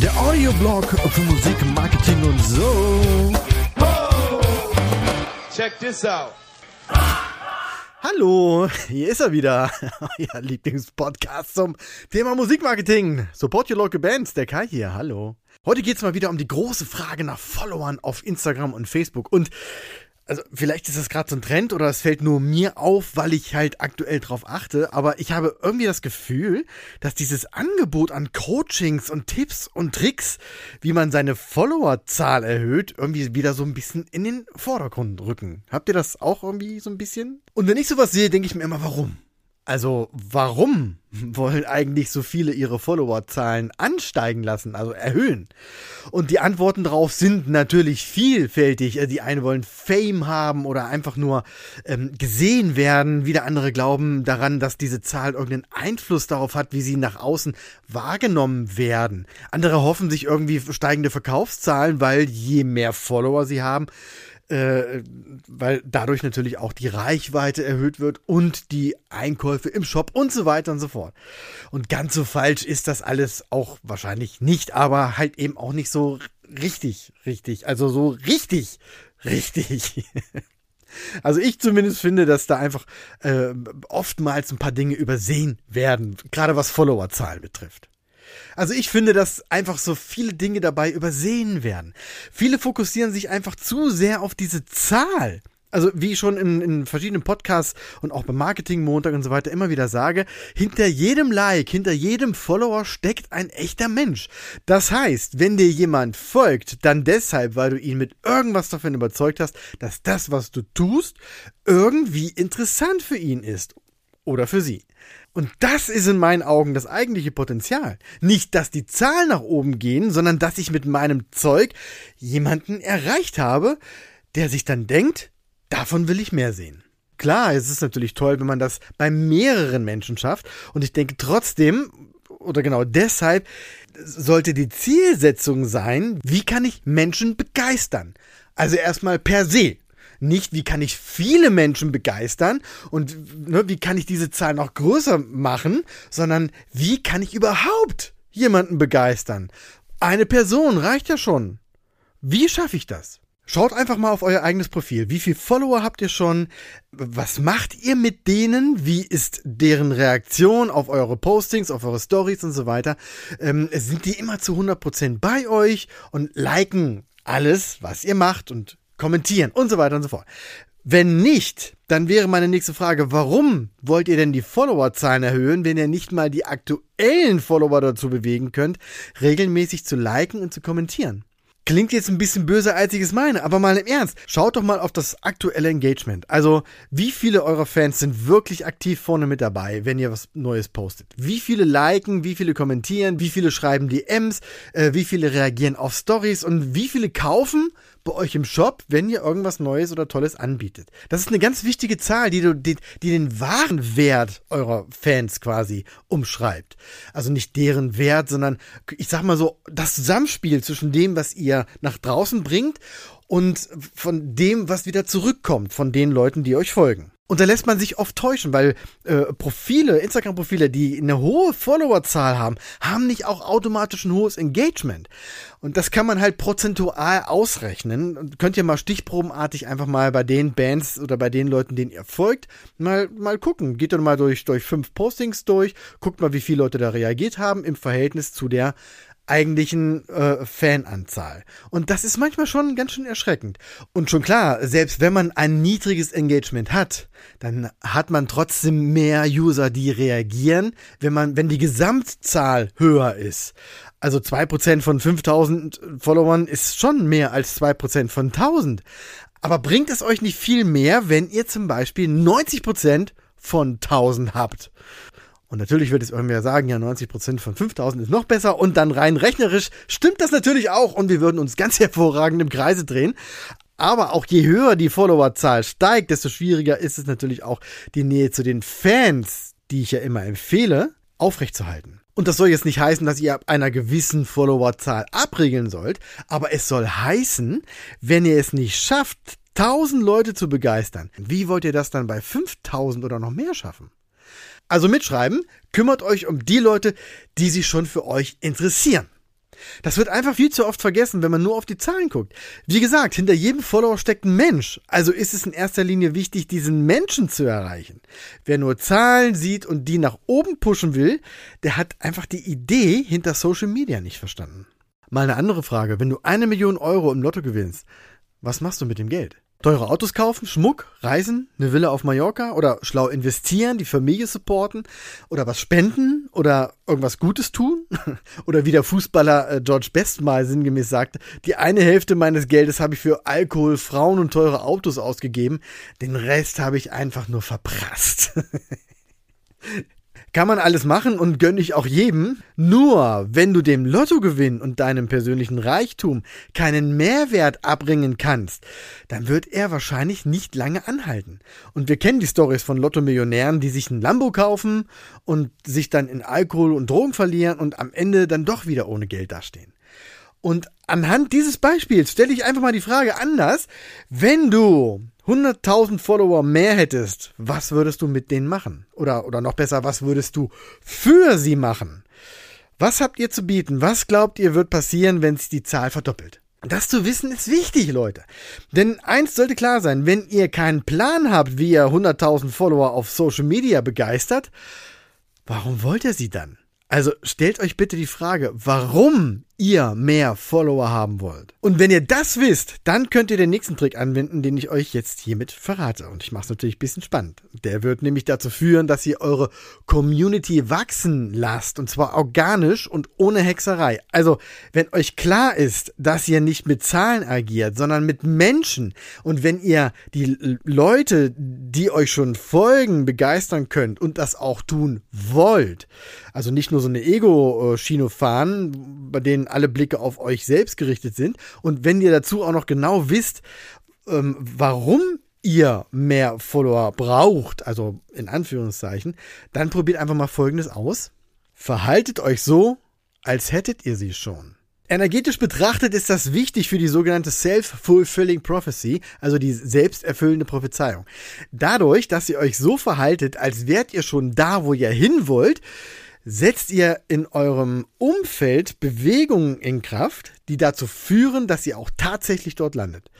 Der Audioblog für Musik, Marketing und so. Check this out. Hallo, hier ist er wieder. Euer Lieblingspodcast zum Thema Musikmarketing. Support your local bands, der Kai hier. Hallo. Heute geht's mal wieder um die große Frage nach Followern auf Instagram und Facebook. Und also vielleicht ist das gerade so ein Trend oder es fällt nur mir auf, weil ich halt aktuell drauf achte, aber ich habe irgendwie das Gefühl, dass dieses Angebot an Coachings und Tipps und Tricks, wie man seine Followerzahl erhöht, irgendwie wieder so ein bisschen in den Vordergrund rücken. Habt ihr das auch irgendwie so ein bisschen? Und wenn ich sowas sehe, denke ich mir immer, warum? Also, warum wollen eigentlich so viele ihre Followerzahlen ansteigen lassen, also erhöhen? Und die Antworten darauf sind natürlich vielfältig. Also, die einen wollen Fame haben oder einfach nur ähm, gesehen werden. Wieder andere glauben daran, dass diese Zahl irgendeinen Einfluss darauf hat, wie sie nach außen wahrgenommen werden. Andere hoffen sich irgendwie steigende Verkaufszahlen, weil je mehr Follower sie haben, äh, weil dadurch natürlich auch die Reichweite erhöht wird und die Einkäufe im Shop und so weiter und so fort. Und ganz so falsch ist das alles auch wahrscheinlich nicht, aber halt eben auch nicht so richtig, richtig, also so richtig, richtig. Also ich zumindest finde, dass da einfach äh, oftmals ein paar Dinge übersehen werden, gerade was Followerzahlen betrifft. Also ich finde, dass einfach so viele Dinge dabei übersehen werden. Viele fokussieren sich einfach zu sehr auf diese Zahl. Also wie ich schon in, in verschiedenen Podcasts und auch beim Marketing Montag und so weiter immer wieder sage, hinter jedem Like, hinter jedem Follower steckt ein echter Mensch. Das heißt, wenn dir jemand folgt, dann deshalb, weil du ihn mit irgendwas davon überzeugt hast, dass das, was du tust, irgendwie interessant für ihn ist oder für sie. Und das ist in meinen Augen das eigentliche Potenzial. Nicht, dass die Zahlen nach oben gehen, sondern dass ich mit meinem Zeug jemanden erreicht habe, der sich dann denkt, davon will ich mehr sehen. Klar, es ist natürlich toll, wenn man das bei mehreren Menschen schafft. Und ich denke trotzdem, oder genau deshalb, sollte die Zielsetzung sein, wie kann ich Menschen begeistern? Also erstmal per se nicht, wie kann ich viele Menschen begeistern und ne, wie kann ich diese Zahl noch größer machen, sondern wie kann ich überhaupt jemanden begeistern? Eine Person reicht ja schon. Wie schaffe ich das? Schaut einfach mal auf euer eigenes Profil. Wie viele Follower habt ihr schon? Was macht ihr mit denen? Wie ist deren Reaktion auf eure Postings, auf eure Stories und so weiter? Ähm, sind die immer zu 100% bei euch und liken alles, was ihr macht und kommentieren und so weiter und so fort. Wenn nicht, dann wäre meine nächste Frage, warum wollt ihr denn die Followerzahlen erhöhen, wenn ihr nicht mal die aktuellen Follower dazu bewegen könnt, regelmäßig zu liken und zu kommentieren? Klingt jetzt ein bisschen böser, als ich es meine, aber mal im Ernst. Schaut doch mal auf das aktuelle Engagement. Also, wie viele eurer Fans sind wirklich aktiv vorne mit dabei, wenn ihr was Neues postet? Wie viele liken, wie viele kommentieren, wie viele schreiben DMs, äh, wie viele reagieren auf Stories und wie viele kaufen bei euch im Shop, wenn ihr irgendwas Neues oder Tolles anbietet. Das ist eine ganz wichtige Zahl, die, die, die den wahren Wert eurer Fans quasi umschreibt. Also nicht deren Wert, sondern ich sag mal so, das Zusammenspiel zwischen dem, was ihr nach draußen bringt und von dem, was wieder zurückkommt von den Leuten, die euch folgen. Und da lässt man sich oft täuschen, weil äh, Profile, Instagram-Profile, die eine hohe Followerzahl haben, haben nicht auch automatisch ein hohes Engagement. Und das kann man halt prozentual ausrechnen. Und könnt ihr mal stichprobenartig einfach mal bei den Bands oder bei den Leuten, denen ihr folgt, mal, mal gucken. Geht dann mal durch, durch fünf Postings durch, guckt mal, wie viele Leute da reagiert haben im Verhältnis zu der eigentlichen äh, Fananzahl. Und das ist manchmal schon ganz schön erschreckend. Und schon klar, selbst wenn man ein niedriges Engagement hat, dann hat man trotzdem mehr User, die reagieren, wenn man, wenn die Gesamtzahl höher ist. Also zwei Prozent von 5000 Followern ist schon mehr als zwei Prozent von 1000. Aber bringt es euch nicht viel mehr, wenn ihr zum Beispiel 90 Prozent von 1000 habt? Und natürlich wird es irgendwer sagen, ja, 90% von 5000 ist noch besser. Und dann rein rechnerisch stimmt das natürlich auch. Und wir würden uns ganz hervorragend im Kreise drehen. Aber auch je höher die Followerzahl steigt, desto schwieriger ist es natürlich auch, die Nähe zu den Fans, die ich ja immer empfehle, aufrechtzuerhalten. Und das soll jetzt nicht heißen, dass ihr ab einer gewissen Followerzahl abregeln sollt, aber es soll heißen, wenn ihr es nicht schafft, 1000 Leute zu begeistern, wie wollt ihr das dann bei 5000 oder noch mehr schaffen? Also mitschreiben, kümmert euch um die Leute, die sich schon für euch interessieren. Das wird einfach viel zu oft vergessen, wenn man nur auf die Zahlen guckt. Wie gesagt, hinter jedem Follower steckt ein Mensch. Also ist es in erster Linie wichtig, diesen Menschen zu erreichen. Wer nur Zahlen sieht und die nach oben pushen will, der hat einfach die Idee hinter Social Media nicht verstanden. Mal eine andere Frage. Wenn du eine Million Euro im Lotto gewinnst, was machst du mit dem Geld? Teure Autos kaufen, Schmuck, Reisen, eine Villa auf Mallorca oder schlau investieren, die Familie supporten oder was spenden oder irgendwas Gutes tun? Oder wie der Fußballer äh, George Best mal sinngemäß sagte, die eine Hälfte meines Geldes habe ich für Alkohol, Frauen und teure Autos ausgegeben, den Rest habe ich einfach nur verprasst. Kann man alles machen und gönne ich auch jedem. Nur wenn du dem Lottogewinn und deinem persönlichen Reichtum keinen Mehrwert abbringen kannst, dann wird er wahrscheinlich nicht lange anhalten. Und wir kennen die Stories von Lottomillionären, die sich ein Lambo kaufen und sich dann in Alkohol und Drogen verlieren und am Ende dann doch wieder ohne Geld dastehen. Und anhand dieses Beispiels stelle ich einfach mal die Frage anders. Wenn du 100.000 Follower mehr hättest, was würdest du mit denen machen? Oder, oder noch besser, was würdest du für sie machen? Was habt ihr zu bieten? Was glaubt ihr wird passieren, wenn sich die Zahl verdoppelt? Das zu wissen ist wichtig, Leute. Denn eins sollte klar sein, wenn ihr keinen Plan habt, wie ihr 100.000 Follower auf Social Media begeistert, warum wollt ihr sie dann? Also stellt euch bitte die Frage, warum ihr mehr Follower haben wollt. Und wenn ihr das wisst, dann könnt ihr den nächsten Trick anwenden, den ich euch jetzt hiermit verrate. Und ich mache es natürlich ein bisschen spannend. Der wird nämlich dazu führen, dass ihr eure Community wachsen lasst. Und zwar organisch und ohne Hexerei. Also, wenn euch klar ist, dass ihr nicht mit Zahlen agiert, sondern mit Menschen. Und wenn ihr die Leute, die euch schon folgen, begeistern könnt und das auch tun wollt. Also nicht nur so eine Ego-Schiene fahren, bei denen alle Blicke auf euch selbst gerichtet sind. Und wenn ihr dazu auch noch genau wisst, ähm, warum ihr mehr Follower braucht, also in Anführungszeichen, dann probiert einfach mal Folgendes aus. Verhaltet euch so, als hättet ihr sie schon. Energetisch betrachtet ist das wichtig für die sogenannte Self-Fulfilling Prophecy, also die selbsterfüllende Prophezeiung. Dadurch, dass ihr euch so verhaltet, als wärt ihr schon da, wo ihr hin wollt, setzt ihr in eurem Umfeld Bewegungen in Kraft, die dazu führen, dass ihr auch tatsächlich dort landet.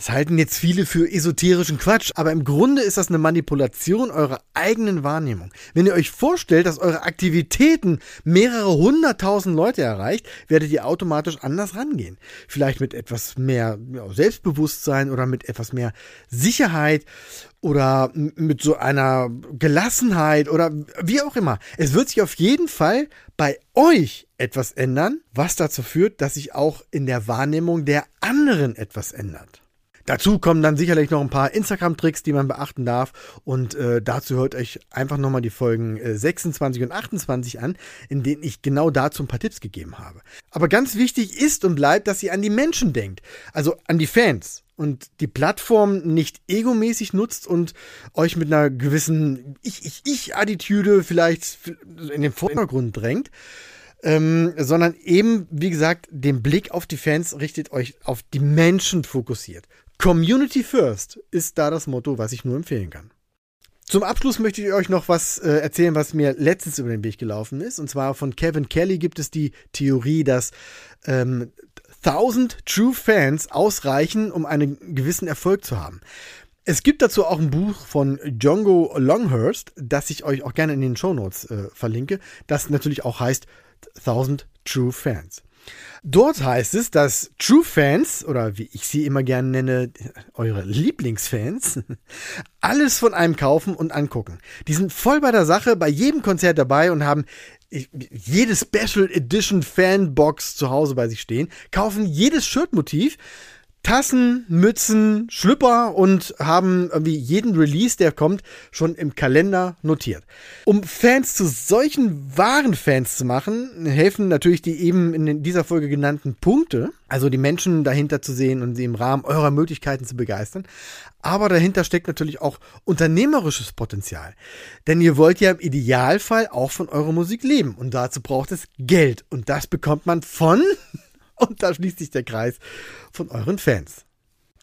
Das halten jetzt viele für esoterischen Quatsch, aber im Grunde ist das eine Manipulation eurer eigenen Wahrnehmung. Wenn ihr euch vorstellt, dass eure Aktivitäten mehrere hunderttausend Leute erreicht, werdet ihr automatisch anders rangehen. Vielleicht mit etwas mehr Selbstbewusstsein oder mit etwas mehr Sicherheit oder mit so einer Gelassenheit oder wie auch immer. Es wird sich auf jeden Fall bei euch etwas ändern, was dazu führt, dass sich auch in der Wahrnehmung der anderen etwas ändert. Dazu kommen dann sicherlich noch ein paar Instagram-Tricks, die man beachten darf. Und äh, dazu hört euch einfach nochmal die Folgen äh, 26 und 28 an, in denen ich genau dazu ein paar Tipps gegeben habe. Aber ganz wichtig ist und bleibt, dass ihr an die Menschen denkt. Also an die Fans. Und die Plattform nicht egomäßig nutzt und euch mit einer gewissen Ich-Ich-Ich-Attitüde vielleicht in den Vordergrund drängt. Ähm, sondern eben, wie gesagt, den Blick auf die Fans richtet euch auf die Menschen fokussiert. Community First ist da das Motto, was ich nur empfehlen kann. Zum Abschluss möchte ich euch noch was äh, erzählen, was mir letztens über den Weg gelaufen ist. Und zwar von Kevin Kelly gibt es die Theorie, dass ähm, 1000 True Fans ausreichen, um einen gewissen Erfolg zu haben. Es gibt dazu auch ein Buch von Django Longhurst, das ich euch auch gerne in den Show Notes äh, verlinke, das natürlich auch heißt 1000 True Fans. Dort heißt es, dass True Fans, oder wie ich sie immer gerne nenne, eure Lieblingsfans, alles von einem kaufen und angucken. Die sind voll bei der Sache, bei jedem Konzert dabei und haben jede Special Edition Fanbox zu Hause bei sich stehen, kaufen jedes Shirtmotiv, Tassen, Mützen, Schlüpper und haben irgendwie jeden Release, der kommt, schon im Kalender notiert. Um Fans zu solchen wahren Fans zu machen, helfen natürlich die eben in dieser Folge genannten Punkte, also die Menschen dahinter zu sehen und sie im Rahmen eurer Möglichkeiten zu begeistern. Aber dahinter steckt natürlich auch unternehmerisches Potenzial. Denn ihr wollt ja im Idealfall auch von eurer Musik leben und dazu braucht es Geld und das bekommt man von und da schließt sich der Kreis von euren Fans.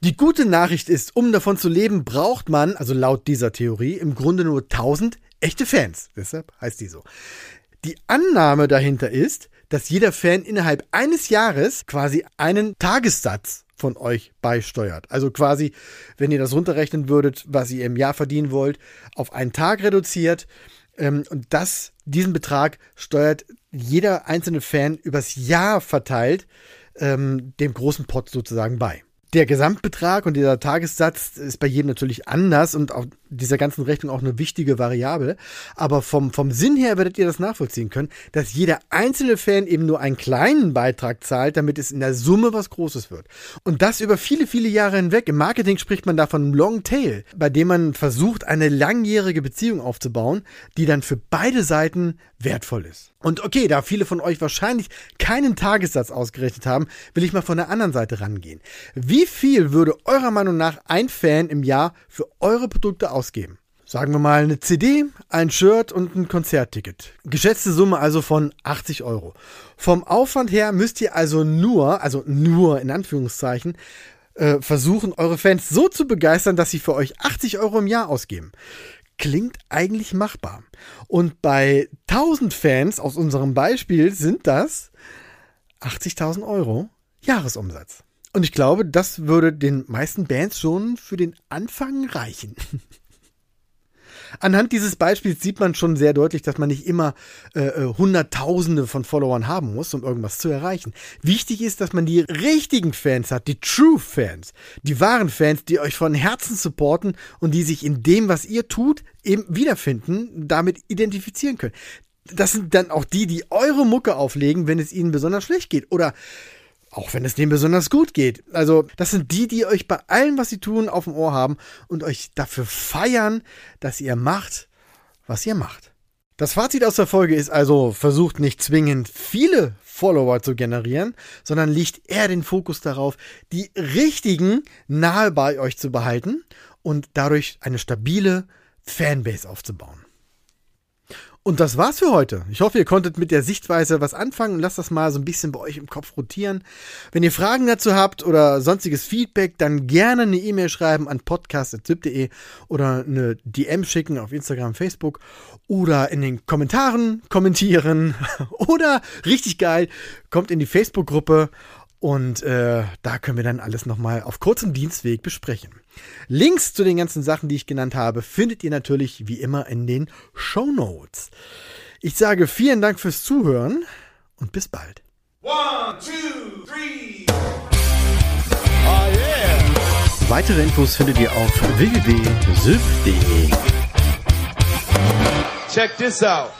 Die gute Nachricht ist, um davon zu leben, braucht man, also laut dieser Theorie, im Grunde nur 1000 echte Fans. Deshalb heißt die so. Die Annahme dahinter ist, dass jeder Fan innerhalb eines Jahres quasi einen Tagessatz von euch beisteuert. Also quasi, wenn ihr das runterrechnen würdet, was ihr im Jahr verdienen wollt, auf einen Tag reduziert. Ähm, und das, diesen Betrag steuert jeder einzelne Fan übers Jahr verteilt ähm, dem großen Pot sozusagen bei. Der Gesamtbetrag und dieser Tagessatz ist bei jedem natürlich anders und auch dieser ganzen Rechnung auch eine wichtige Variable. Aber vom, vom Sinn her werdet ihr das nachvollziehen können, dass jeder einzelne Fan eben nur einen kleinen Beitrag zahlt, damit es in der Summe was Großes wird. Und das über viele, viele Jahre hinweg. Im Marketing spricht man davon Long Tail, bei dem man versucht, eine langjährige Beziehung aufzubauen, die dann für beide Seiten wertvoll ist. Und okay, da viele von euch wahrscheinlich keinen Tagessatz ausgerechnet haben, will ich mal von der anderen Seite rangehen. Wie viel würde eurer Meinung nach ein Fan im Jahr für eure Produkte? Sagen wir mal eine CD, ein Shirt und ein Konzertticket. Geschätzte Summe also von 80 Euro. Vom Aufwand her müsst ihr also nur, also nur in Anführungszeichen, äh, versuchen, eure Fans so zu begeistern, dass sie für euch 80 Euro im Jahr ausgeben klingt eigentlich machbar. Und bei 1000 Fans aus unserem Beispiel sind das 80.000 Euro Jahresumsatz. Und ich glaube, das würde den meisten Bands schon für den Anfang reichen. Anhand dieses Beispiels sieht man schon sehr deutlich, dass man nicht immer äh, äh, Hunderttausende von Followern haben muss, um irgendwas zu erreichen. Wichtig ist, dass man die richtigen Fans hat, die True Fans, die wahren Fans, die euch von Herzen supporten und die sich in dem, was ihr tut, eben wiederfinden, damit identifizieren können. Das sind dann auch die, die eure Mucke auflegen, wenn es ihnen besonders schlecht geht. Oder auch wenn es denen besonders gut geht. Also, das sind die, die euch bei allem, was sie tun, auf dem Ohr haben und euch dafür feiern, dass ihr macht, was ihr macht. Das Fazit aus der Folge ist also, versucht nicht zwingend viele Follower zu generieren, sondern legt eher den Fokus darauf, die richtigen nahe bei euch zu behalten und dadurch eine stabile Fanbase aufzubauen. Und das war's für heute. Ich hoffe, ihr konntet mit der Sichtweise was anfangen lasst das mal so ein bisschen bei euch im Kopf rotieren. Wenn ihr Fragen dazu habt oder sonstiges Feedback, dann gerne eine E-Mail schreiben an podcast.zip.de oder eine DM schicken auf Instagram, Facebook oder in den Kommentaren kommentieren oder richtig geil, kommt in die Facebook-Gruppe und äh, da können wir dann alles nochmal auf kurzem Dienstweg besprechen. Links zu den ganzen Sachen, die ich genannt habe, findet ihr natürlich wie immer in den Show Notes. Ich sage vielen Dank fürs Zuhören und bis bald. One, two, three. Oh yeah. Weitere Infos findet ihr auf www.syf.de. Check this out.